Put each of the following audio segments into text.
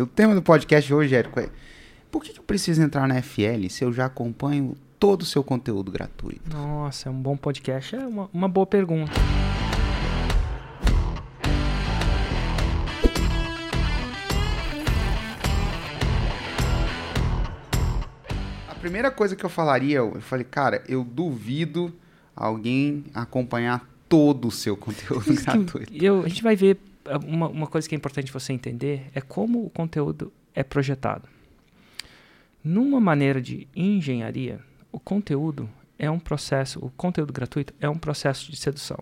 O tema do podcast hoje, Érico, é por que eu preciso entrar na FL se eu já acompanho todo o seu conteúdo gratuito? Nossa, é um bom podcast. É uma, uma boa pergunta. A primeira coisa que eu falaria, eu falei, cara, eu duvido alguém acompanhar todo o seu conteúdo gratuito. Eu, a gente vai ver uma, uma coisa que é importante você entender é como o conteúdo é projetado. Numa maneira de engenharia, o conteúdo é um processo, o conteúdo gratuito é um processo de sedução.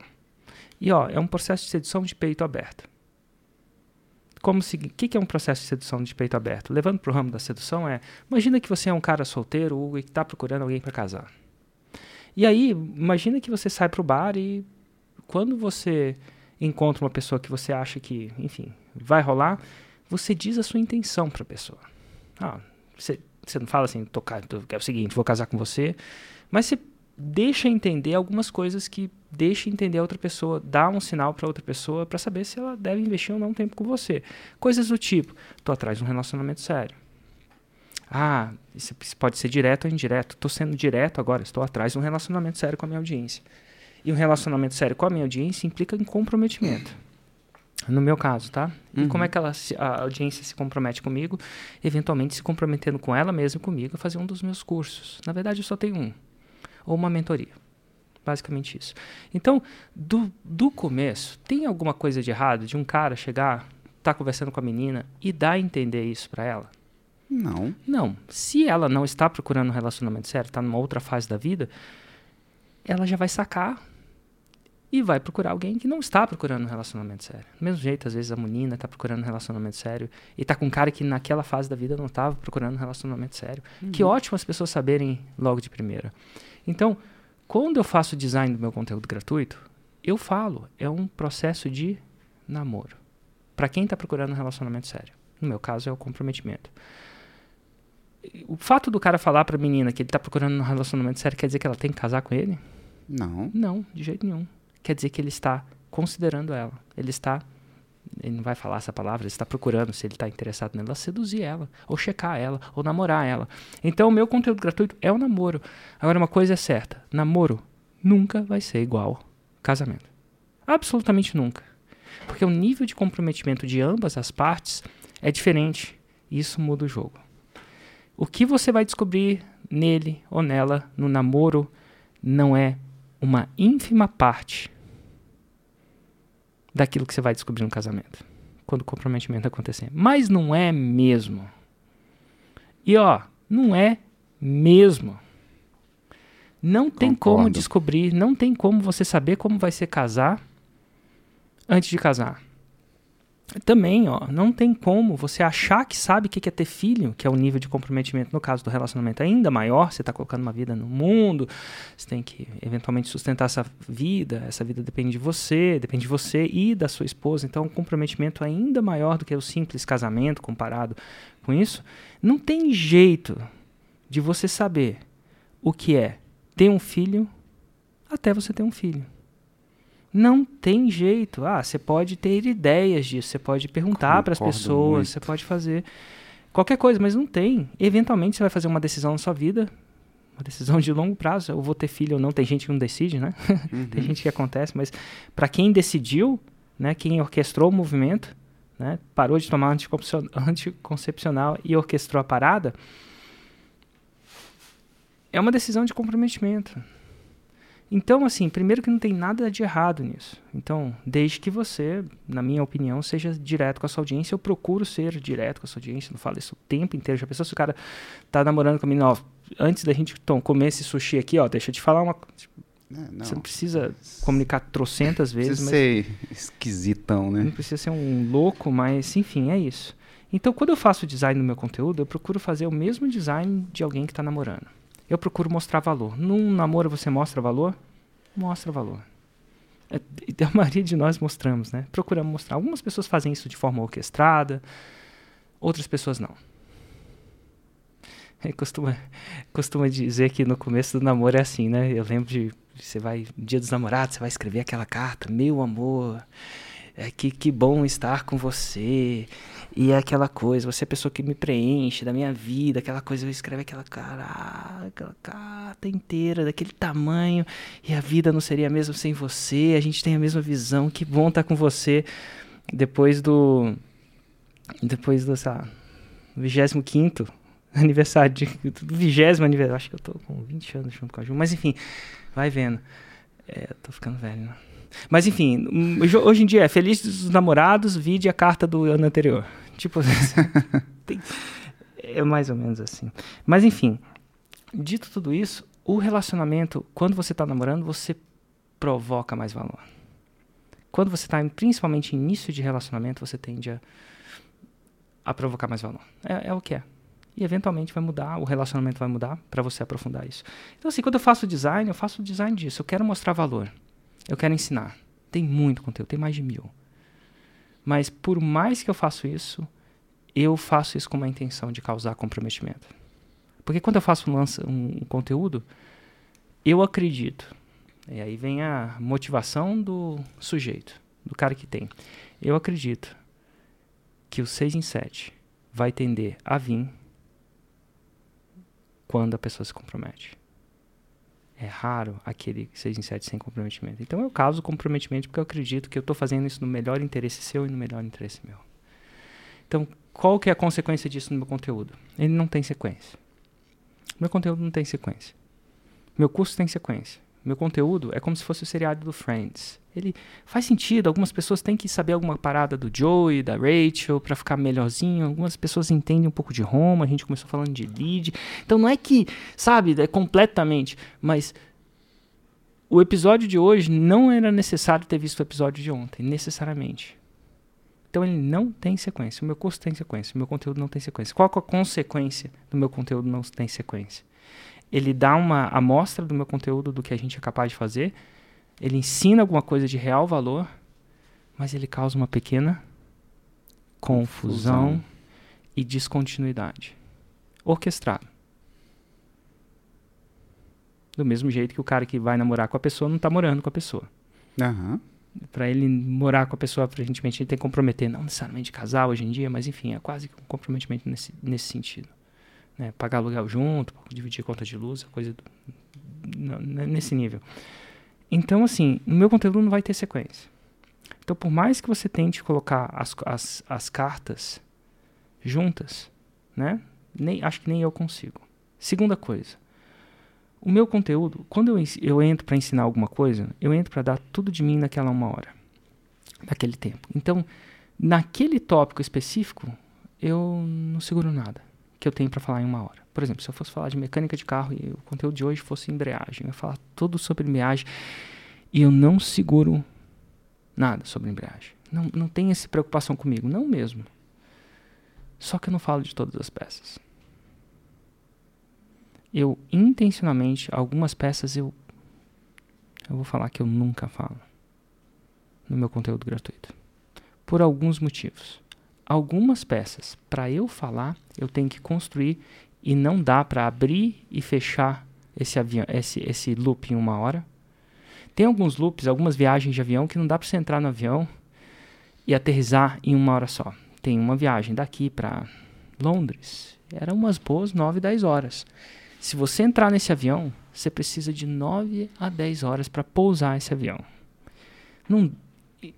E ó, é um processo de sedução de peito aberto. Como se, o que, que é um processo de sedução de peito aberto? Levando para o ramo da sedução é, imagina que você é um cara solteiro e que está procurando alguém para casar. E aí, imagina que você sai para o bar e quando você encontra uma pessoa que você acha que, enfim, vai rolar, você diz a sua intenção para a pessoa. Ah, você, você não fala assim, tô, é o seguinte, vou casar com você, mas você deixa entender algumas coisas que deixa entender a outra pessoa, dá um sinal para outra pessoa para saber se ela deve investir ou não tempo com você. Coisas do tipo, tô atrás de um relacionamento sério. Ah, isso pode ser direto ou indireto. Estou sendo direto agora, estou atrás de um relacionamento sério com a minha audiência. E um relacionamento sério com a minha audiência implica em comprometimento. No meu caso, tá? E uhum. como é que ela, a audiência se compromete comigo? Eventualmente se comprometendo com ela mesma e comigo a fazer um dos meus cursos. Na verdade, eu só tenho um. Ou uma mentoria. Basicamente isso. Então, do, do começo, tem alguma coisa de errado de um cara chegar, tá conversando com a menina e dar a entender isso para ela? Não. Não. Se ela não está procurando um relacionamento sério, está numa outra fase da vida, ela já vai sacar e vai procurar alguém que não está procurando um relacionamento sério. Do mesmo jeito, às vezes a menina está procurando um relacionamento sério e está com um cara que naquela fase da vida não estava procurando um relacionamento sério. Uhum. Que ótimo as pessoas saberem logo de primeira. Então, quando eu faço design do meu conteúdo gratuito, eu falo, é um processo de namoro. Para quem está procurando um relacionamento sério. No meu caso, é o comprometimento. O fato do cara falar para a menina que ele está procurando um relacionamento sério quer dizer que ela tem que casar com ele? Não. Não, de jeito nenhum quer dizer que ele está considerando ela. Ele está, ele não vai falar essa palavra, ele está procurando, se ele está interessado nela, seduzir ela, ou checar ela, ou namorar ela. Então, o meu conteúdo gratuito é o namoro. Agora, uma coisa é certa: namoro nunca vai ser igual casamento. Absolutamente nunca. Porque o nível de comprometimento de ambas as partes é diferente. Isso muda o jogo. O que você vai descobrir nele ou nela no namoro não é uma ínfima parte daquilo que você vai descobrir no casamento, quando o comprometimento acontecer. Mas não é mesmo. E ó, não é mesmo. Não tem Concordo. como descobrir, não tem como você saber como vai ser casar antes de casar. Também, ó, não tem como você achar que sabe o que é ter filho, que é o nível de comprometimento, no caso do relacionamento ainda maior, você está colocando uma vida no mundo, você tem que eventualmente sustentar essa vida, essa vida depende de você, depende de você e da sua esposa, então um comprometimento ainda maior do que o simples casamento comparado com isso. Não tem jeito de você saber o que é ter um filho até você ter um filho. Não tem jeito. Ah, você pode ter ideias disso, você pode perguntar para as pessoas, muito. você pode fazer qualquer coisa, mas não tem. Eventualmente você vai fazer uma decisão na sua vida, uma decisão de longo prazo. Eu vou ter filho ou não, tem gente que não decide, né? Uhum. tem gente que acontece, mas para quem decidiu, né, quem orquestrou o movimento, né, parou de tomar anticoncepcional e orquestrou a parada, é uma decisão de comprometimento. Então, assim, primeiro que não tem nada de errado nisso. Então, desde que você, na minha opinião, seja direto com a sua audiência, eu procuro ser direto com a sua audiência, não falo isso o tempo inteiro. Já pensou se o cara tá namorando com a menina, ó, antes da gente tom, comer esse sushi aqui, ó, deixa eu te falar uma. É, não. Você não precisa comunicar trocentas vezes. Precisa ser esquisitão, né? Não precisa ser um louco, mas enfim, é isso. Então, quando eu faço design no meu conteúdo, eu procuro fazer o mesmo design de alguém que está namorando eu procuro mostrar valor. Num namoro você mostra valor? Mostra valor. É, a maioria de nós mostramos, né? Procuramos mostrar. Algumas pessoas fazem isso de forma orquestrada, outras pessoas não. É, costuma, costuma dizer que no começo do namoro é assim, né? Eu lembro de você vai dia dos namorados, você vai escrever aquela carta, meu amor, é que que bom estar com você E é aquela coisa, você é a pessoa que me preenche da minha vida, aquela coisa, eu escrevo aquela cara, aquela carta inteira, daquele tamanho, e a vida não seria a mesma sem você, a gente tem a mesma visão, que bom estar com você. Depois do. Depois do, sei lá, 25 aniversário, de, do 20 aniversário, acho que eu tô com 20 anos junto com a Ju, mas enfim, vai vendo. É, tô ficando velho, né? Mas enfim, hoje em dia é Feliz dos Namorados, vide a carta do ano anterior. Tipo, tem, é mais ou menos assim. Mas enfim, dito tudo isso, o relacionamento, quando você está namorando, você provoca mais valor. Quando você está, principalmente início de relacionamento, você tende a, a provocar mais valor. É, é o que é. E eventualmente vai mudar, o relacionamento vai mudar para você aprofundar isso. Então, assim, quando eu faço design, eu faço design disso. Eu quero mostrar valor. Eu quero ensinar. Tem muito conteúdo, tem mais de mil. Mas por mais que eu faça isso, eu faço isso com uma intenção de causar comprometimento. Porque quando eu faço um, lança, um conteúdo, eu acredito. E aí vem a motivação do sujeito, do cara que tem. Eu acredito que o 6 em 7 vai tender a vir quando a pessoa se compromete. É raro aquele 6 em 7 sem comprometimento. Então eu causo comprometimento porque eu acredito que eu estou fazendo isso no melhor interesse seu e no melhor interesse meu. Então, qual que é a consequência disso no meu conteúdo? Ele não tem sequência. Meu conteúdo não tem sequência. Meu curso tem sequência. Meu conteúdo é como se fosse o seriado do Friends. Ele faz sentido, algumas pessoas têm que saber alguma parada do Joey, da Rachel, para ficar melhorzinho. Algumas pessoas entendem um pouco de Roma, a gente começou falando de lead. Então não é que, sabe, é completamente, mas o episódio de hoje não era necessário ter visto o episódio de ontem, necessariamente. Então ele não tem sequência. O meu curso tem sequência, o meu conteúdo não tem sequência. Qual é a consequência do meu conteúdo não tem sequência? Ele dá uma amostra do meu conteúdo, do que a gente é capaz de fazer, ele ensina alguma coisa de real valor, mas ele causa uma pequena confusão, confusão. e descontinuidade. Orquestrado. Do mesmo jeito que o cara que vai namorar com a pessoa não está morando com a pessoa. Uhum. Para ele morar com a pessoa, aparentemente, ele tem que comprometer, não necessariamente casar hoje em dia, mas enfim, é quase um comprometimento nesse, nesse sentido né, pagar aluguel junto, dividir conta de luz, coisa do, nesse nível. Então, assim, no meu conteúdo não vai ter sequência. Então, por mais que você tente colocar as, as, as cartas juntas, né, nem, acho que nem eu consigo. Segunda coisa, o meu conteúdo, quando eu, eu entro para ensinar alguma coisa, eu entro para dar tudo de mim naquela uma hora, naquele tempo. Então, naquele tópico específico, eu não seguro nada que eu tenho para falar em uma hora. Por exemplo, se eu fosse falar de mecânica de carro e o conteúdo de hoje fosse embreagem, eu ia falar tudo sobre embreagem e eu não seguro nada sobre embreagem. Não, não tem essa preocupação comigo, não mesmo. Só que eu não falo de todas as peças. Eu intencionalmente, algumas peças eu eu vou falar que eu nunca falo no meu conteúdo gratuito. Por alguns motivos algumas peças. Para eu falar, eu tenho que construir e não dá para abrir e fechar esse avião, esse esse loop em uma hora. Tem alguns loops, algumas viagens de avião que não dá para você entrar no avião e aterrizar em uma hora só. Tem uma viagem daqui para Londres, era umas boas 9, 10 horas. Se você entrar nesse avião, você precisa de 9 a 10 horas para pousar esse avião. Não,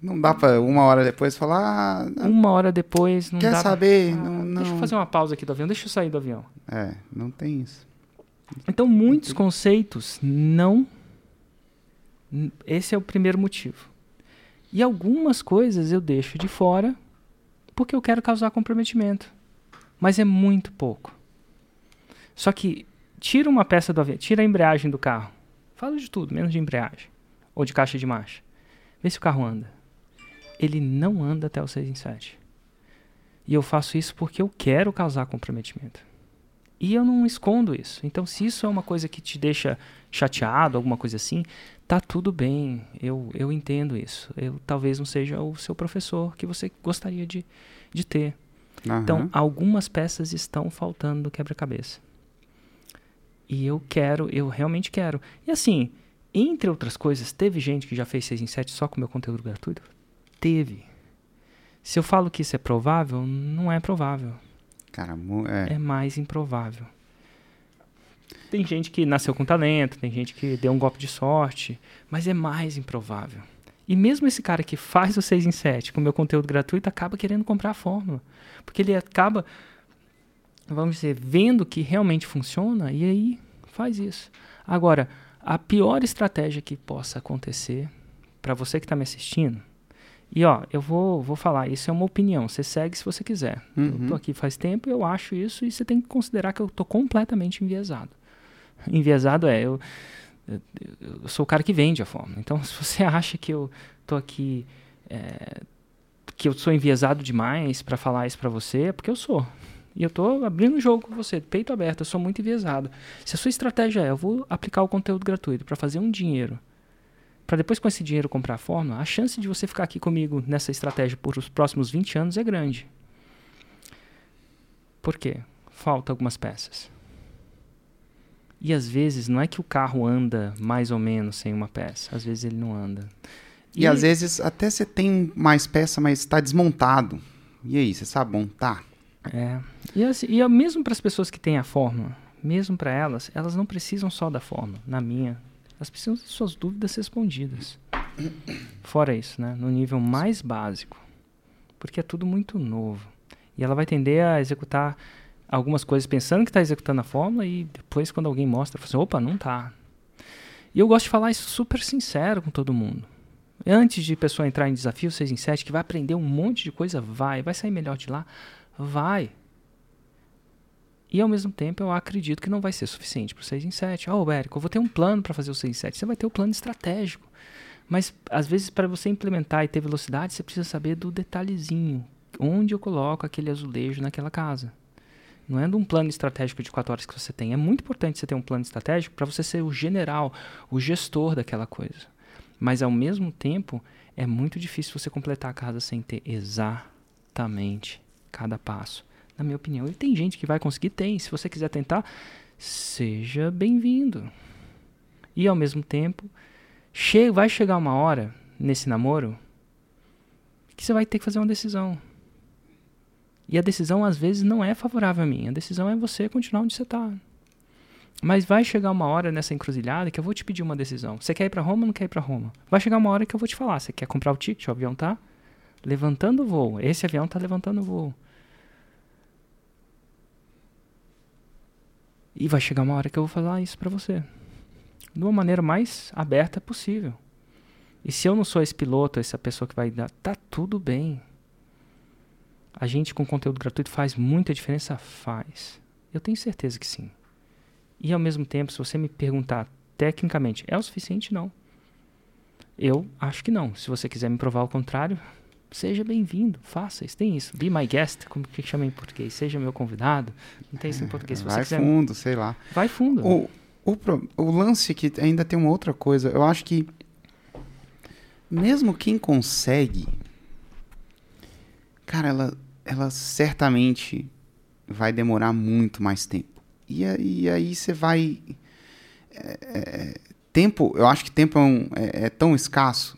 não dá pra uma hora depois falar. Ah, uma hora depois. Não quer dá saber? Pra... Ah, não, não. Deixa eu fazer uma pausa aqui do avião, deixa eu sair do avião. É, não tem isso. Então, muitos conceitos não. Esse é o primeiro motivo. E algumas coisas eu deixo de fora porque eu quero causar comprometimento. Mas é muito pouco. Só que tira uma peça do avião, tira a embreagem do carro. Fala de tudo, menos de embreagem. Ou de caixa de marcha. Vê se o carro anda. Ele não anda até o 6 em 7. E eu faço isso porque eu quero causar comprometimento. E eu não escondo isso. Então, se isso é uma coisa que te deixa chateado, alguma coisa assim, tá tudo bem. Eu, eu entendo isso. Eu talvez não seja o seu professor que você gostaria de, de ter. Uhum. Então, algumas peças estão faltando no quebra-cabeça. E eu quero, eu realmente quero. E assim, entre outras coisas, teve gente que já fez 6 em 7 só com meu conteúdo gratuito? Teve. Se eu falo que isso é provável, não é provável. Cara, é. É mais improvável. Tem gente que nasceu com talento, tem gente que deu um golpe de sorte, mas é mais improvável. E mesmo esse cara que faz o 6 em 7 com o meu conteúdo gratuito acaba querendo comprar a fórmula. Porque ele acaba, vamos dizer, vendo que realmente funciona e aí faz isso. Agora, a pior estratégia que possa acontecer para você que está me assistindo, e ó, eu vou, vou falar, isso é uma opinião, você segue se você quiser. Eu Uhum. tô aqui faz tempo, eu acho isso e você tem que considerar que eu tô completamente enviesado. Enviesado é, eu, eu, eu sou o cara que vende a fórmula. Então, se você acha que eu tô aqui, é, que eu sou enviesado demais para falar isso para você, é porque eu sou. E eu tô abrindo o jogo com você, peito aberto, eu sou muito enviesado. Se a sua estratégia é, eu vou aplicar o conteúdo gratuito para fazer um dinheiro, para depois com esse dinheiro comprar a fórmula, a chance de você ficar aqui comigo nessa estratégia por os próximos 20 anos é grande. Por quê? Falta algumas peças. E às vezes não é que o carro anda mais ou menos sem uma peça, às vezes ele não anda. E, às vezes até você tem mais peça, mas está desmontado. E aí, você sabe montar? É. E, assim, e é mesmo para as pessoas que têm a fórmula, mesmo para elas, elas não precisam só da fórmula, na minha. Elas precisam de suas dúvidas respondidas. Fora isso, né? No nível mais básico. Porque é tudo muito novo. E ela vai tender a executar algumas coisas pensando que está executando a fórmula e depois quando alguém mostra, fala assim, opa, não tá. E eu gosto de falar isso super sincero com todo mundo. Antes de pessoa entrar em desafio 6 em 7, que vai aprender um monte de coisa, vai. Vai sair melhor de lá? Vai. E ao mesmo tempo eu acredito que não vai ser suficiente para o 6 em 7. Ó, oh, Érico, eu vou ter um plano para fazer o 6 em 7. Você vai ter o plano estratégico. Mas às vezes para você implementar e ter velocidade, você precisa saber do detalhezinho. Onde eu coloco aquele azulejo naquela casa. Não é de um plano estratégico de quatro horas que você tem. É muito importante você ter um plano estratégico para você ser o general, o gestor daquela coisa. Mas ao mesmo tempo, é muito difícil você completar a casa sem ter exatamente cada passo. Na minha opinião. E tem gente que vai conseguir, tem. Se você quiser tentar, seja bem-vindo. E ao mesmo tempo, che vai chegar uma hora nesse namoro que você vai ter que fazer uma decisão. E a decisão às vezes não é favorável a mim. A decisão é você continuar onde você está. Mas vai chegar uma hora nessa encruzilhada que eu vou te pedir uma decisão. Você quer ir para Roma ou não quer ir para Roma? Vai chegar uma hora que eu vou te falar. Você quer comprar o ticket? O avião tá levantando o voo. Esse avião tá levantando o voo. E vai chegar uma hora que eu vou falar isso para você. De uma maneira mais aberta possível. E se eu não sou esse piloto, essa pessoa que vai dar, tá tudo bem. A gente com conteúdo gratuito faz muita diferença? Faz. Eu tenho certeza que sim. E ao mesmo tempo, se você me perguntar tecnicamente, é o suficiente? Não. Eu acho que não. Se você quiser me provar o contrário, seja bem-vindo, faça isso. Tem isso. Be my guest, como que chama em português? Seja meu convidado. Não tem isso em português. Se você Vai quiser, fundo, sei lá. vai fundo. O, o, o lance que ainda tem uma outra coisa. Eu acho que mesmo quem consegue, cara, ela, ela certamente vai demorar muito mais tempo. E, aí- e aí você vai. é, é, tempo, eu acho que tempo é, um- é- é tão escasso.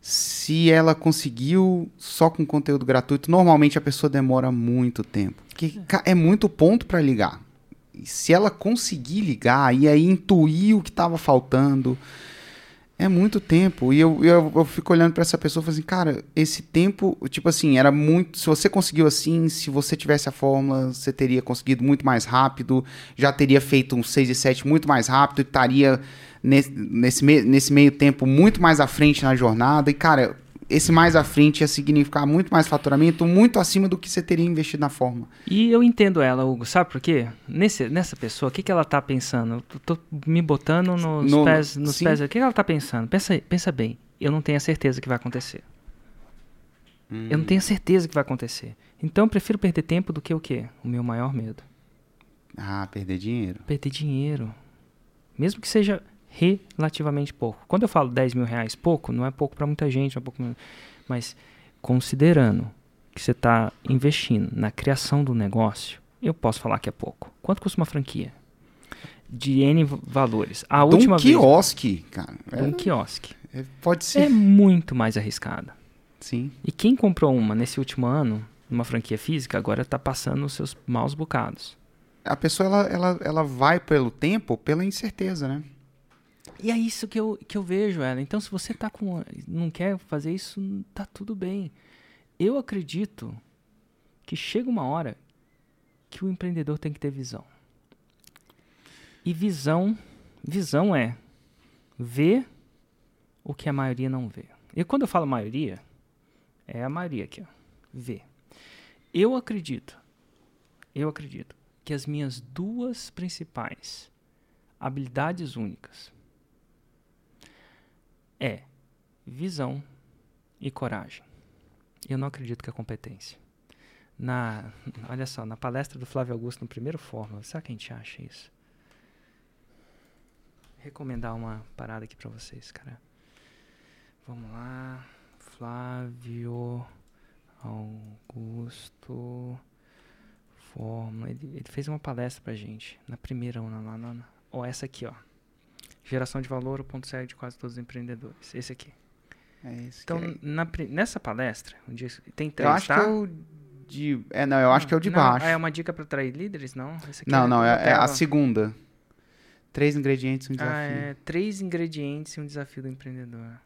Se ela conseguiu só com conteúdo gratuito, normalmente a pessoa demora muito tempo. Porque ca- é muito ponto para ligar. E se ela conseguir ligar e aí intuir o que estava faltando, é muito tempo. E eu, eu, eu fico olhando para essa pessoa e falo assim, cara, esse tempo, tipo assim, era muito. Se você conseguiu assim, se você tivesse a fórmula, você teria conseguido muito mais rápido, já teria feito um 6 e 7 muito mais rápido, estaria nesse, nesse, nesse meio tempo muito mais à frente na jornada. E, cara, esse mais à frente ia significar muito mais faturamento, muito acima do que você teria investido na fórmula. E eu entendo ela, Hugo. Sabe por quê? Nesse, nessa pessoa, o que, que ela tá pensando? Eu tô me botando nos No- pés. Nos sim. pés. O que, que ela tá pensando? Pensa, pensa bem. Eu não tenho a certeza que vai acontecer. Eu não tenho a certeza que vai acontecer. Então eu prefiro perder tempo do que o quê? O meu maior medo. Ah, perder dinheiro. Perder dinheiro. Mesmo que seja relativamente pouco. Quando eu falo 10 mil reais pouco, não é pouco para muita gente, é pouco, mas considerando que você está investindo na criação do negócio, eu posso falar que é pouco. Quanto custa uma franquia? De N valores. A última um vez. quiosque, cara. de um quiosque. É- é- pode ser. É muito mais arriscada. Sim. E quem comprou uma nesse último ano, numa franquia física, agora está passando os seus maus bocados. A pessoa, ela, ela, ela vai pelo tempo, pela incerteza, né? E é isso que eu, que eu vejo, ela. Então, se você tá com, não quer fazer isso, tá tudo bem. Eu acredito que chega uma hora que o empreendedor tem que ter visão. E visão, visão é ver o que a maioria não vê. E quando eu falo maioria, é a maioria aqui, ó. Vê. Eu acredito, eu acredito que as minhas duas principais habilidades únicas é visão e coragem. Eu não acredito que é competência. Na, olha só, na palestra do Flávio Augusto no primeiro Fórmula, será que a gente acha isso? recomendar uma parada aqui para vocês, cara. Vamos lá. Flávio Augusto Fórmula. Ele, ele, fez uma palestra pra gente. Na primeira, lá, lá, lá. Ó, essa aqui, ó. Geração de valor, o ponto cego de quase todos os empreendedores. Esse aqui. É esse então, é. na, nessa palestra, onde tem três, Eu acho tá? que é o de... É, não, eu acho que é o de não, baixo. É uma dica para atrair líderes, não? não, não, é, é a segunda. Três ingredientes e um desafio. Ah, é. Três ingredientes e um desafio do empreendedor.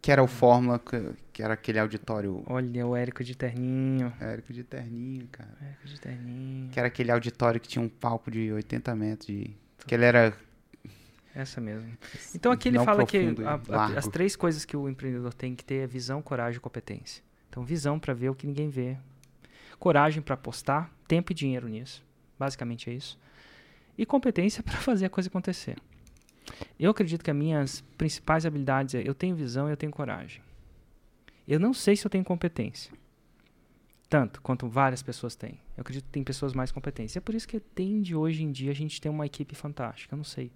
Que era o Fórmula, que, que era aquele auditório... Olha, o Érico de terninho. Érico de terninho, cara. Érico de terninho. Que era aquele auditório que tinha um palco de 80 metros de... Que ele era... Essa mesmo. Então aqui ele Não fala que a- a- as três coisas que o empreendedor tem que ter é visão, coragem e competência. Então visão para ver o que ninguém vê. Coragem para apostar, tempo e dinheiro nisso. Basicamente é isso. E competência para fazer a coisa acontecer. Eu acredito que as minhas principais habilidades é eu tenho visão e eu tenho coragem. Eu não sei se eu tenho competência. Tanto quanto várias pessoas têm. Eu acredito que tem pessoas mais competentes. É por isso que tem de hoje em dia a gente tem uma equipe fantástica. Eu não sei.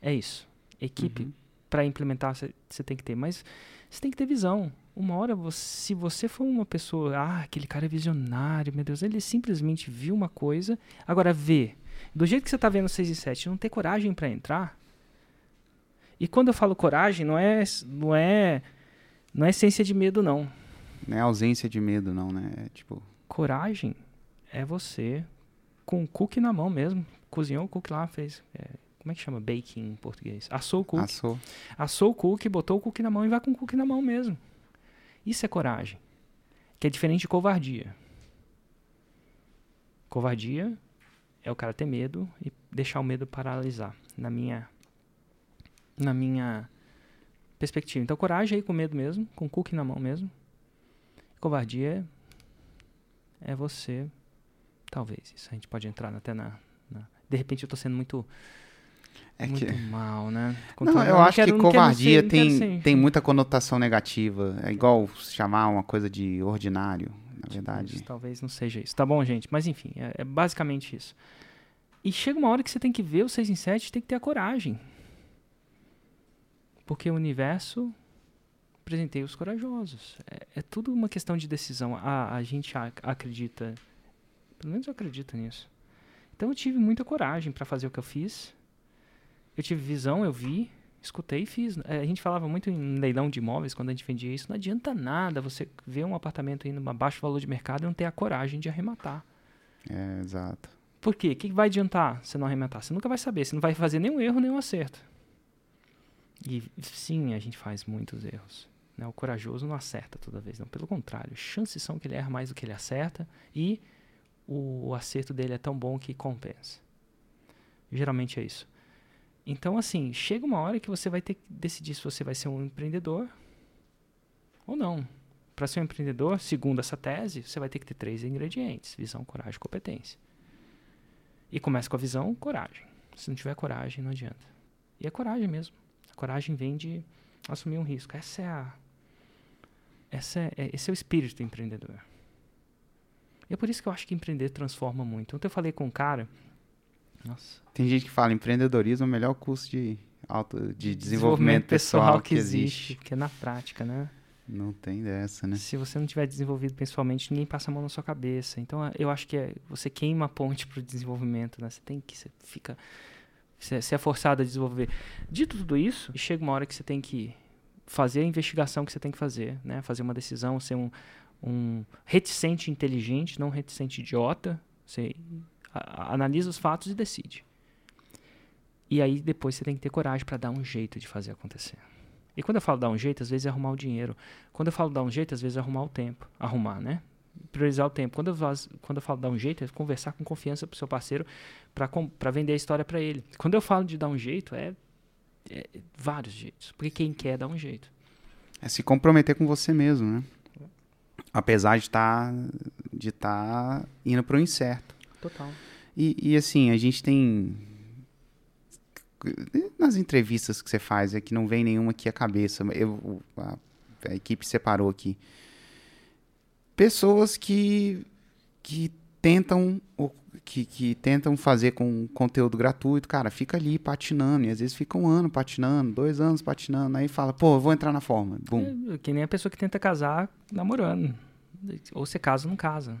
É isso. Equipe Uhum. para implementar você tem que ter, mas você tem que ter visão. Uma hora, você, se você for uma pessoa, ah, aquele cara é visionário, meu Deus, ele simplesmente viu uma coisa, agora vê. Do jeito que você está vendo 6 e 7, não ter coragem para entrar. E quando eu falo coragem, não é não é não é essência de medo não. Não é ausência de medo, não, né? É tipo... Coragem é você com o cookie na mão mesmo. Cozinhou o cookie lá, fez. é, como é que chama? Baking em português. Assou o cookie. Assou. Assou o cookie, botou o cookie na mão e vai com o cookie na mão mesmo. Isso é coragem. Que é diferente de covardia. Covardia é o cara ter medo e deixar o medo paralisar. Na minha. Na minha perspectiva. Então, coragem é ir com medo mesmo, com o cookie na mão mesmo. Covardia é você. Talvez. Isso a gente pode entrar até na. na- de repente eu tô sendo muito. É muito que... mal, né? Não, Controlando. eu acho quero- que não covardia ser- não tem, tem muita conotação negativa. É igual chamar uma coisa de ordinário, na verdade. Isso, talvez não seja isso. Tá bom, gente? Mas enfim, é, é basicamente isso. E chega uma hora que você tem que ver o 6 em 7 tem que ter a coragem. Porque o universo presenteia os corajosos. É, é tudo uma questão de decisão. A, a gente ac- acredita. Pelo menos eu acredito nisso. Então eu tive muita coragem para fazer o que eu fiz. Eu tive visão, eu vi, escutei e fiz. É, a gente falava muito em leilão de imóveis quando a gente vendia isso. Não adianta nada você ver um apartamento indo a baixo valor de mercado e não ter a coragem de arrematar. É, exato. Por quê? O que vai adiantar você não arrematar? Você nunca vai saber. Você não vai fazer nenhum erro, nenhum acerto. E sim, a gente faz muitos erros. Né? O corajoso não acerta toda vez, não. Pelo contrário, chances são que ele erra mais do que ele acerta e o acerto dele é tão bom que compensa. Geralmente é isso. Então, assim, chega uma hora que você vai ter que decidir se você vai ser um empreendedor ou não. Para ser um empreendedor, segundo essa tese, você vai ter que ter três ingredientes: visão, coragem e competência. E começa com a visão, coragem. Se não tiver coragem, não adianta. E é coragem mesmo. A coragem vem de assumir um risco. Essa é a. Essa é, esse é o espírito do empreendedor. E é por isso que eu acho que empreender transforma muito. Ontem eu falei com um cara. Nossa. Tem gente que fala empreendedorismo é o melhor curso de, auto, de desenvolvimento, pessoal, que existe. Porque é na prática, né? Não tem dessa, né? Se você não tiver desenvolvido pessoalmente, ninguém passa a mão na sua cabeça. Então, eh, eu acho que é, você queima a ponte para o desenvolvimento, né? Você tem que, você fica, você, você é forçado a desenvolver. Dito tudo isso, chega uma hora que você tem que fazer a investigação que você tem que fazer, né? Fazer uma decisão, ser um, um reticente inteligente, não reticente idiota. Você analisa os fatos e decide. E aí depois você tem que ter coragem para dar um jeito de fazer acontecer. E quando eu falo dar um jeito, às vezes é arrumar o dinheiro. Quando eu falo dar um jeito, às vezes é arrumar o tempo. Arrumar, né? Priorizar o tempo. Quando eu, quando eu falo dar um jeito, é conversar com confiança pro seu parceiro para vender a história para ele. Quando eu falo de dar um jeito, é, é vários jeitos. Porque quem quer dar um jeito. É se comprometer com você mesmo, né? Apesar de estar tá, de tá indo para o incerto. Total. E, e assim, a gente tem. Nas entrevistas que você faz, é que não vem nenhuma aqui à cabeça. Eu, a, a equipe separou aqui. Pessoas que, que tentam que, que tentam fazer com conteúdo gratuito, cara, fica ali patinando, e às vezes fica um ano patinando, dois anos patinando, aí fala, pô, vou entrar na forma, bum. É, que nem a pessoa que tenta casar namorando. Ou você casa ou não casa.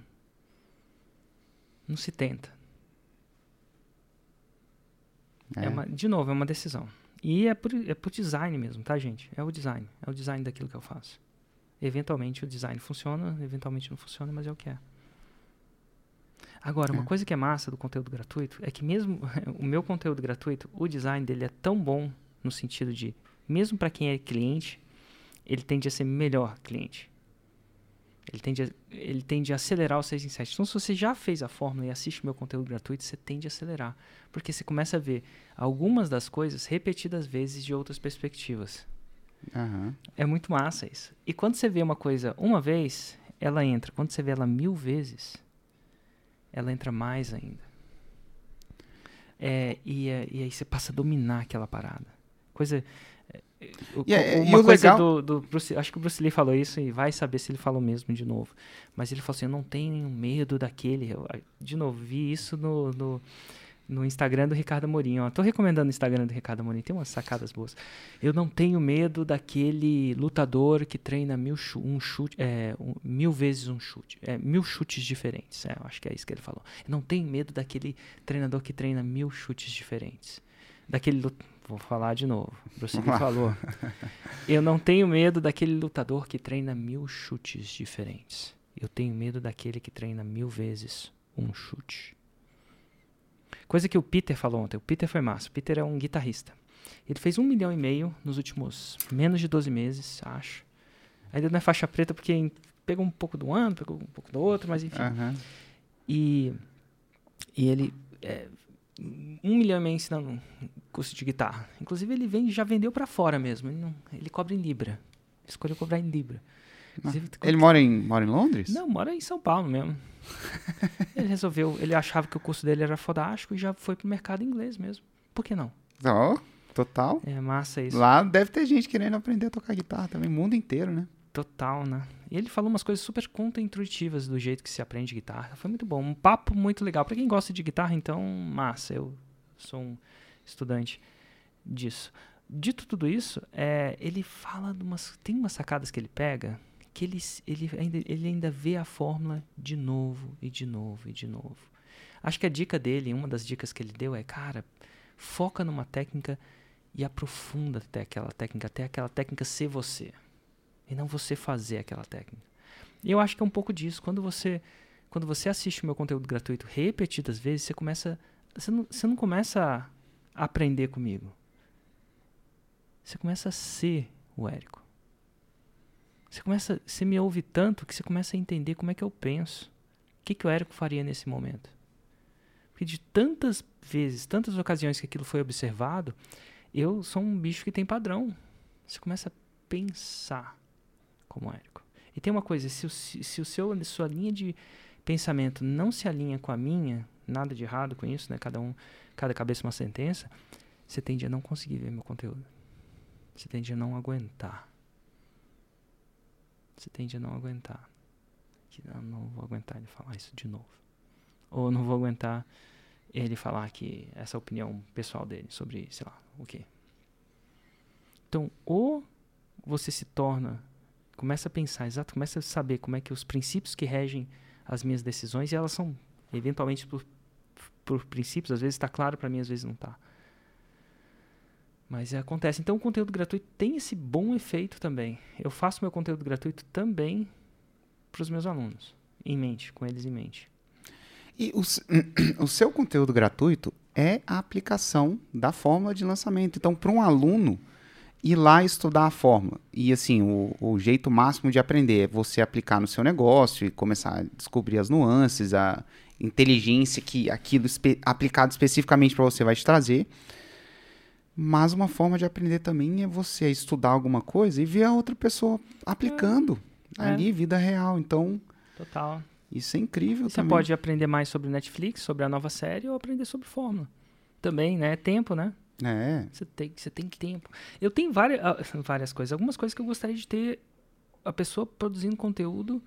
Não se tenta. É. é uma, de novo, é uma decisão. E é por, é por design mesmo, tá, gente? É o design. É o design daquilo que eu faço. Eventualmente o design funciona, eventualmente não funciona, mas é o que é. Agora, uma é. coisa que é massa do conteúdo gratuito é que mesmo o meu conteúdo gratuito, o design dele é tão bom no sentido de, mesmo para quem é cliente, ele tende a ser melhor cliente. Ele tende, a, ele tende a acelerar o 6 em 7. Então, se você já fez a fórmula e assiste meu conteúdo gratuito, você tende a acelerar. Porque você começa a ver algumas das coisas repetidas vezes de outras perspectivas. Uhum. É muito massa isso. E quando você vê uma coisa uma vez, ela entra. Quando você vê ela mil vezes, ela entra mais ainda. É, e, é, e aí você passa a dominar aquela parada. Coisa é, uma coisa legal... do, do Bruce, acho que o Bruce Lee falou isso e vai saber se ele falou mesmo de novo. Mas ele falou assim: eu não tenho medo daquele. Eu, de novo, vi isso no, no, no Instagram do Ricardo Amorim. Ó. Tô recomendando o Instagram do Ricardo Amorim, tem umas sacadas boas. Eu não tenho medo daquele lutador que treina mil, um chute, é, um, mil vezes um chute, é, mil chutes diferentes. É, acho que é isso que ele falou. Eu não tenho medo daquele treinador que treina mil chutes diferentes. Daquele lutador Vou falar de novo. Bruce Lee falou. Eu não tenho medo daquele lutador que treina mil chutes diferentes. Eu tenho medo daquele que treina mil vezes um chute. Coisa que o Peter falou ontem. O Peter foi massa. O Peter é um guitarrista. Ele fez um milhão e meio nos últimos menos de 12 meses, acho. Ainda não é faixa preta porque pegou um pouco do ano, pegou um pouco do outro, mas enfim. Uhum. E, e ele é, um milhão e meio ensinando curso de guitarra. Inclusive ele vende, já vendeu para fora mesmo. Ele, não, ele cobra em libra. Escolheu cobrar em libra. Ah, ele mora em, mora em Londres? Não, mora em São Paulo mesmo. ele resolveu, ele achava que o curso dele era fodástico e já foi pro mercado inglês mesmo. Por que não? Oh, total. É massa isso. Lá deve ter gente querendo aprender a tocar guitarra também, mundo inteiro, né? Total, né? E ele falou umas coisas super contra-intuitivas do jeito que se aprende guitarra. Foi muito bom. Um papo muito legal. Para quem gosta de guitarra, então, massa. Eu sou um estudante disso. Dito tudo isso, é, ele fala de umas. Tem umas sacadas que ele pega que ele, ele, ainda, ele ainda vê a fórmula de novo e de novo e de novo. Acho que a dica dele, uma das dicas que ele deu é, cara, foca numa técnica e aprofunda até aquela técnica, até aquela técnica ser você. E não você fazer aquela técnica. E eu acho que é um pouco disso. Quando você, quando você assiste o meu conteúdo gratuito repetidas vezes, você começa. Você não, você não começa a aprender comigo. Você começa a ser o Érico. Você começa, você me ouve tanto que você começa a entender como é que eu penso. O que, que o Érico faria nesse momento? Porque de tantas vezes, tantas ocasiões que aquilo foi observado, eu sou um bicho que tem padrão. Você começa a pensar como Érico. E tem uma coisa, se o, se o seu, sua linha de pensamento não se alinha com a minha, nada de errado com isso, né? Cada um, cada cabeça uma sentença, você tende a não conseguir ver meu conteúdo. Você tende a não aguentar. Você tende a não aguentar. Eu não vou aguentar ele falar isso de novo. Ou não vou aguentar ele falar que essa opinião pessoal dele sobre, sei lá, o quê. Então, ou você se torna, começa a pensar, exato, começa a saber como é que os princípios que regem as minhas decisões, e elas são eventualmente por, por princípios, às vezes está claro para mim, às vezes não está Mas acontece. Então o conteúdo gratuito tem esse bom efeito também. Eu faço meu conteúdo gratuito também para os meus alunos, em mente, com eles em mente. E o, o seu conteúdo gratuito é a aplicação da fórmula de lançamento. Então, para um aluno ir lá estudar a fórmula, e assim, o, o, jeito máximo de aprender é você aplicar no seu negócio e começar a descobrir as nuances, a inteligência que aquilo espe aplicado especificamente para você vai te trazer. Mas uma forma de aprender também é você estudar alguma coisa e ver a outra pessoa aplicando é. ali, vida real. Então, Total. Isso é incrível Você também. pode aprender mais sobre Netflix, sobre a nova série, ou aprender sobre fórmula. Também, né? Tempo, né? É. Você tem, você tem tempo. Eu tenho várias, ah, várias coisas. Algumas coisas que eu gostaria de ter a pessoa produzindo conteúdo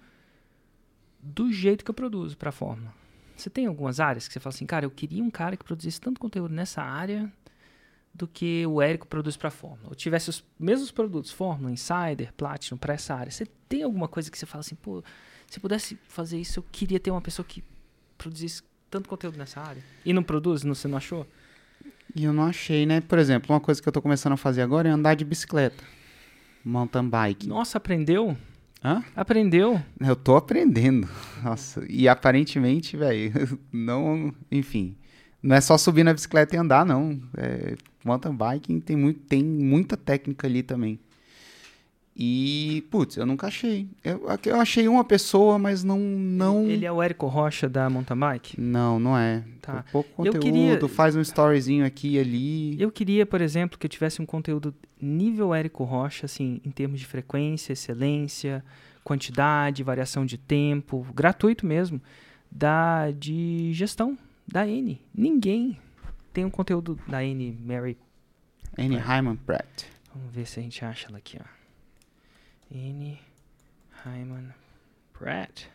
do jeito que eu produzo para a fórmula. Você tem algumas áreas que você fala assim, cara, eu queria um cara que produzisse tanto conteúdo nessa área do que o Érico produz para a Fórmula. Ou tivesse os mesmos produtos, Fórmula, Insider, Platinum, para essa área. Você tem alguma coisa que você fala assim, pô, se eu pudesse fazer isso, eu queria ter uma pessoa que produzisse tanto conteúdo nessa área. E não produz, não, você não achou? E eu não achei, né? Por exemplo, uma coisa que eu tô começando a fazer agora é andar de bicicleta. Mountain bike. Nossa, aprendeu? Hã? Aprendeu? Eu tô aprendendo. Nossa, e aparentemente, velho, não, enfim, não é só subir na bicicleta e andar, não. É, mountain biking tem, muito, tem muita técnica ali também. E, putz, eu nunca achei. Eu, eu achei uma pessoa, mas não. não... Ele é o Érico Rocha da Mountain Bike? Não, não é. Tá. Pouco conteúdo, Eu queria- faz um storyzinho aqui e ali. Eu queria, por exemplo, que eu tivesse um conteúdo nível Érico Rocha, assim, em termos de frequência, excelência, quantidade, variação de tempo, gratuito mesmo, da de gestão da N. Ninguém tem um conteúdo da N Mary. Annie Hyman Pratt. Vamos ver se a gente acha ela aqui, ó. N Hyman Pratt.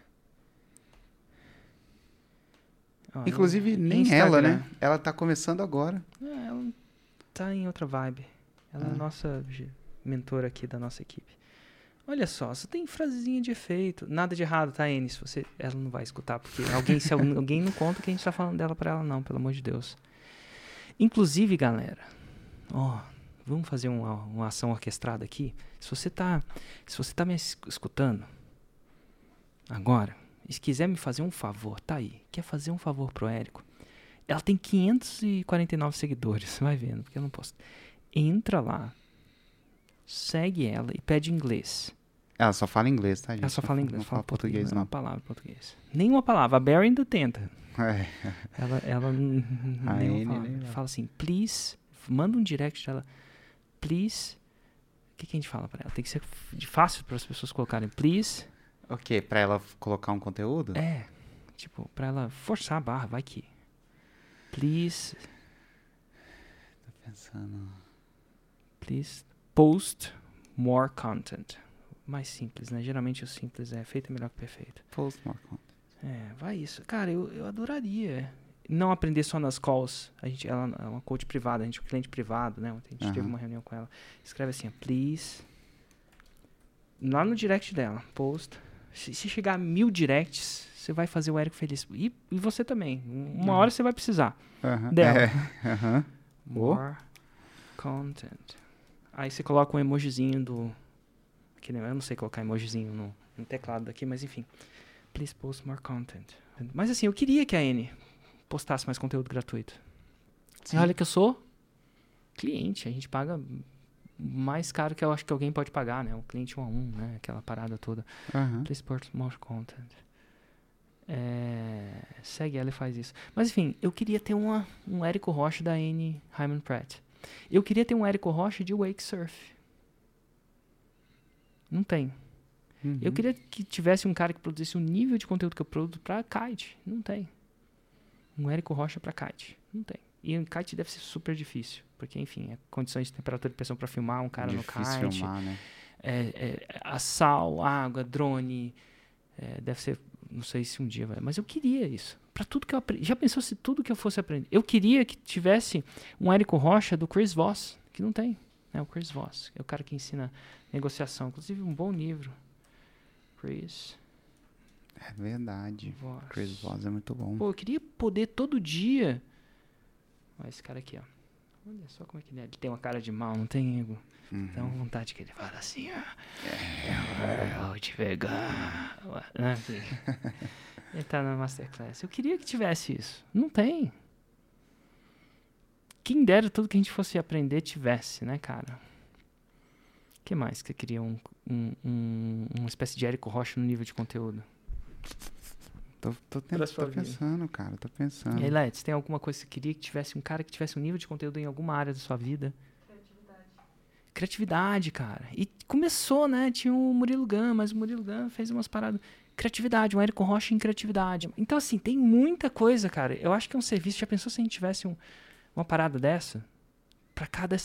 Ó, Inclusive, nem Instagram. ela, né? Ela tá começando agora. É, ela tá em outra vibe. Ela é Ah. a nossa mentora aqui da nossa equipe. Olha só, só tem frasezinha de efeito. Nada de errado, tá? Se você, ela não vai escutar, porque alguém, se alguém alguém não conta que a gente tá falando dela pra ela, não, pelo amor de Deus. Inclusive, galera, ó, vamos fazer uma, uma ação orquestrada aqui. Se você tá, se você tá me es- escutando agora, se quiser me fazer um favor, tá aí. Quer fazer um favor pro Érico? Ela tem 549 seguidores, vai vendo, porque eu não posso. Entra lá, segue ela e pede inglês. Ela só fala inglês, tá, gente? Ela só fala Não inglês, fala fala português, português, não. não. palavra português. Nenhuma palavra. A Barry ainda tenta. É. Ela, ela nenhuma palavra. Fala assim, please, manda um direct dela. Please. O que, que a gente fala pra ela? Tem que ser fácil para as pessoas colocarem please. O quê? Pra ela colocar um conteúdo? É, tipo, pra ela forçar a barra, vai que. Please, Tô pensando. please post more content. Mais simples, né? Geralmente o simples é feito é melhor que perfeito. Post more content. É, vai isso. Cara, eu, eu adoraria. Não aprender só nas calls. A gente, ela é uma coach privada, a gente é um cliente privado, né? A gente teve Aham. uma reunião com ela. Escreve assim, please. Lá no direct dela, post. Se, se chegar a mil directs, você vai fazer o Érico feliz. E, e você também. Um- Uma Uhum. hora você vai precisar. Aham. Dela. É. Oh. More content. Aí você coloca um emojizinho do. Que nem- eu não sei colocar emojizinho no, no teclado daqui, mas enfim. Please post more content. Mas assim, eu queria que a N postasse mais conteúdo gratuito. Sim. E olha que eu sou cliente, a gente paga mais caro que eu acho que alguém pode pagar, né? O cliente um a um, né? Aquela parada toda. Aham. Please post more content. É, segue ela e faz isso. Mas enfim, eu queria ter uma, um Érico Rocha da Anne Hyman Pratt. Eu queria ter um Érico Rocha de Wake Surf. Não tem. Uhum. Eu queria que tivesse um cara que produzisse o nível de conteúdo que eu produzo pra kite. Não tem. Um Érico Rocha pra kite. Não tem. E um kite deve ser super difícil. Porque, enfim, é condições de temperatura e pressão pra filmar um cara Difícil no kite filmar, né? é, é, a sal, água, drone. é, deve ser, não sei se um dia vai, mas eu queria isso. Para tudo que eu aprendi. Já pensou se tudo que eu fosse aprender? Eu queria que tivesse um Érico Rocha do Chris Voss, que não tem. Né? O Chris Voss, é o cara que ensina negociação. Inclusive, um bom livro. Chris É verdade. Voss. Chris Voss é muito bom. Pô, eu queria poder todo dia. Ó, esse cara aqui, ó. Olha só como é que ele é. Ele tem uma cara de mal, não tem ego. Uhum. Dá uma vontade que ele fala assim, ó. Eu vou te pegar. Né. Ele tá na Masterclass. Eu queria que tivesse isso. Não tem. Quem dera tudo que a gente fosse aprender tivesse, né, cara? O que mais que você queria? Um, um, um- uma espécie de Érico Rocha no nível de conteúdo. Tô, tô, tô pensando, cara, tô pensando. E aí, Let's, tem alguma coisa que você queria que tivesse um cara que tivesse um nível de conteúdo em alguma área da sua vida? Criatividade, cara. E começou, né? Tinha o Murilo Gun, mas o Murilo Gun fez umas paradas. Criatividade, um Érico Rocha em criatividade. Então, assim, tem muita coisa, cara. Eu acho que é um serviço. Já pensou se a gente tivesse um- uma parada dessa? Pra cada,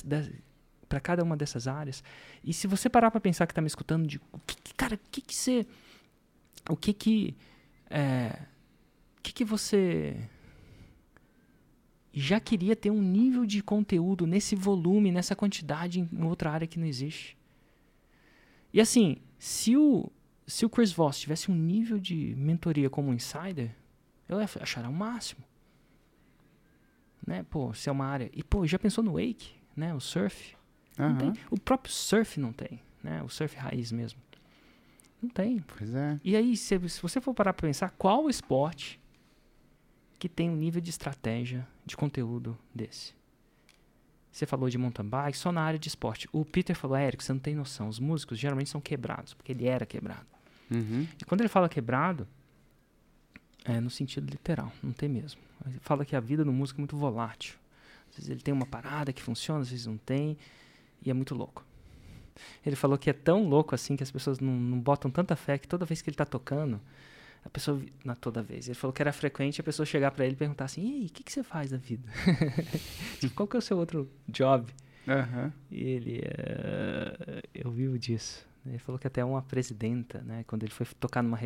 para cada uma dessas áreas. E se você parar pra pensar que tá me escutando, de cara, o que que você. O que que. É, o que que você já queria ter um nível de conteúdo nesse volume, nessa quantidade em outra área que não existe. E assim, se o, se o Chris Voss tivesse um nível de mentoria como um insider, eu ia achar o máximo. Né? Pô, se é uma área. E pô, já pensou no Wake, né? O surf? Tem. O próprio surf não tem, né? O surf raiz mesmo. Não tem. Pois é. E aí, se, se você for parar pra pensar, qual esporte que tem um nível de estratégia, de conteúdo desse? Você falou de mountain bike, só na área de esporte. O Peter falou, Érico, você não tem noção. Os músicos geralmente são quebrados, porque ele era quebrado. Uhum. E quando ele fala quebrado, é no sentido literal, não tem mesmo. Ele fala que a vida do músico é muito volátil. Às vezes ele tem uma parada que funciona, às vezes não tem, e é muito louco. Ele falou que é tão louco assim que as pessoas não, não botam tanta fé que toda vez que ele tá tocando, a pessoa. Não, toda vez. Ele falou que era frequente a pessoa chegar pra ele e perguntar assim: e aí, o que, que você faz da vida? Tipo, Qual que é o seu outro job? Aham. E ele, "Eh, eu vivo disso. Ele falou que até uma presidenta, né, quando ele foi tocar numa,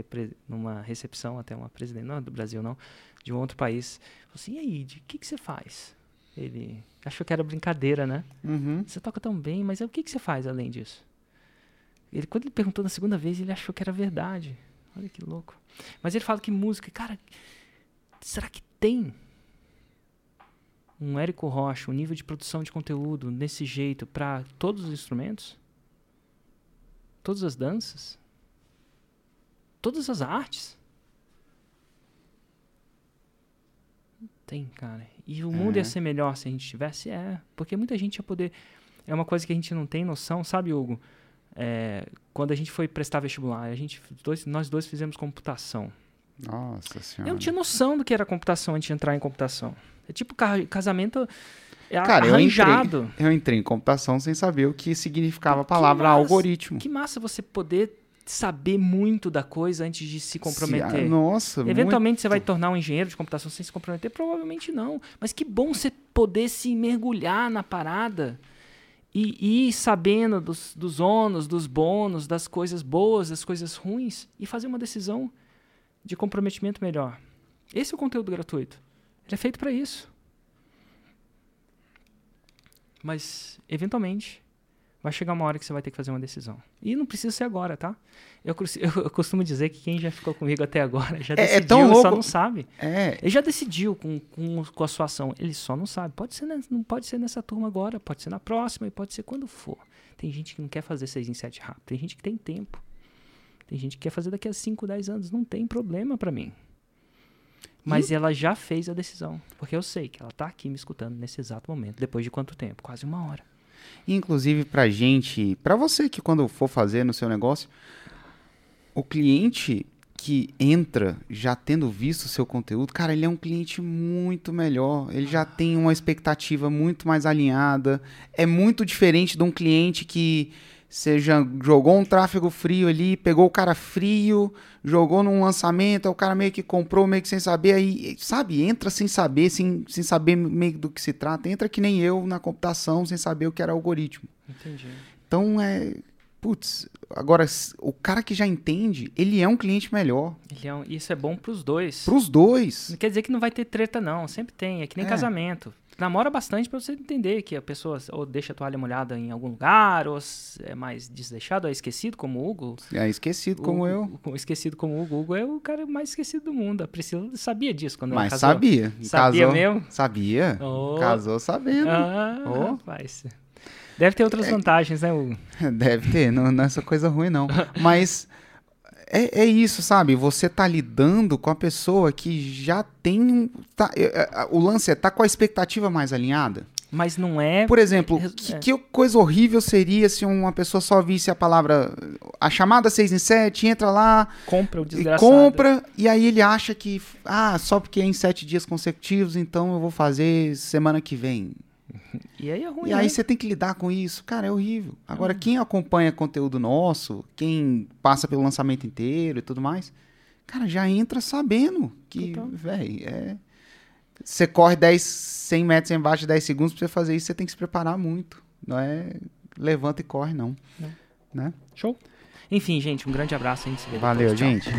numa recepção, até uma presidente, não do Brasil não, de um outro país, falou assim, e aí, de que que você faz? Ele achou que era brincadeira, né? Uhum. Você toca tão bem, mas o que que você faz além disso? Ele, quando ele perguntou na segunda vez, ele achou que era verdade. Olha que louco. Mas ele fala que música, cara, será que tem um Érico Rocha, um nível de produção de conteúdo nesse jeito para todos os instrumentos? Todas as danças? Todas as artes? Não Tem, cara. E o mundo É. ia ser melhor se a gente tivesse? É. Porque muita gente ia poder. É uma coisa que a gente não tem noção, sabe, Hugo? É, quando a gente foi prestar vestibular, a gente, dois, nós dois fizemos computação. Nossa senhora. Eu não tinha noção do que era computação antes de entrar em computação. É tipo ca- casamento é Cara, eu arranjado. Eu entrei em computação sem saber o que significava a Que palavra massa. algoritmo. Que massa você poder saber muito da coisa antes de se comprometer. Se- ah, Nossa, Eventualmente você vai tornar um engenheiro de computação sem se comprometer? Provavelmente não. Mas que bom você poder se mergulhar na parada e e ir sabendo dos, dos ônus, dos bônus, das coisas boas, das coisas ruins e fazer uma decisão de comprometimento melhor. Esse é o conteúdo gratuito. Ele é feito para isso. Mas, eventualmente, vai chegar uma hora que você vai ter que fazer uma decisão. E não precisa ser agora, tá? Eu, eu- eu costumo dizer que quem já ficou comigo até agora já É- é decidiu, tão só louco. não sabe. É, Ele já decidiu com, com, com a sua ação. Ele só não sabe. Pode ser, não pode ser nessa turma agora, pode ser na próxima e pode ser quando for. Tem gente que não quer fazer 6 em 7 rápido. Tem gente que tem tempo. Tem gente que quer fazer daqui a 5, 10 anos. Não tem problema pra mim. Mas ela já fez a decisão. Porque eu sei que ela tá aqui me escutando nesse exato momento. Depois de quanto tempo? Quase uma hora. Inclusive pra gente, pra você que quando for fazer no seu negócio, o cliente que entra já tendo visto o seu conteúdo, cara, ele é um cliente muito melhor. Ele já tem uma expectativa muito mais alinhada. É muito diferente de um cliente que seja jogou um tráfego frio ali, pegou o cara frio, jogou num lançamento, o cara meio que comprou, meio que sem saber, aí, sabe, entra sem saber, sem, sem saber meio do que se trata, entra que nem eu na computação, sem saber o que era algoritmo. Entendi. Então é. Putz, agora, o cara que já entende, ele é um cliente melhor. Ele é um- isso é bom pros dois. Pros dois. Não quer dizer que não vai ter treta, não. Sempre tem. É que nem É. casamento. Namora bastante para você entender que a pessoa ou deixa a toalha molhada em algum lugar, ou é mais desleixado, ou é esquecido como o Hugo. É esquecido como eu. Esquecido como o Hugo. Hugo é o cara mais esquecido do mundo. A Priscila sabia disso quando Mas ela casou. sabia. Sabia casou, mesmo? Sabia. Oh. Casou sabendo. Ah, Oh. rapaz. Deve ter outras vantagens, né, Hugo? Deve ter, não, não é essa coisa ruim, não. Mas é, é isso, sabe? Você tá lidando com a pessoa que já tem um. Tá, é, é, o lance é tá com a expectativa mais alinhada. Mas não é. Por exemplo, É. que, que coisa horrível seria se uma pessoa só visse a palavra. A chamada 6 em 7, entra lá, Compra o desgraçado. compra, e aí ele acha que. Ah, só porque é em sete dias consecutivos, então eu vou fazer semana que vem. E aí é ruim. E aí né? você tem que lidar com isso. Cara, é horrível. Agora, Hum. quem acompanha conteúdo nosso, quem passa pelo lançamento inteiro e tudo mais, cara, já entra sabendo que, velho, é. Você corre 10, 100 metros embaixo de 10 segundos pra você fazer isso, você tem que se preparar muito. Não é levanta e corre, não. Não. Né? Show. Enfim, gente, um grande abraço. A gente se vê Valeu, depois. Gente.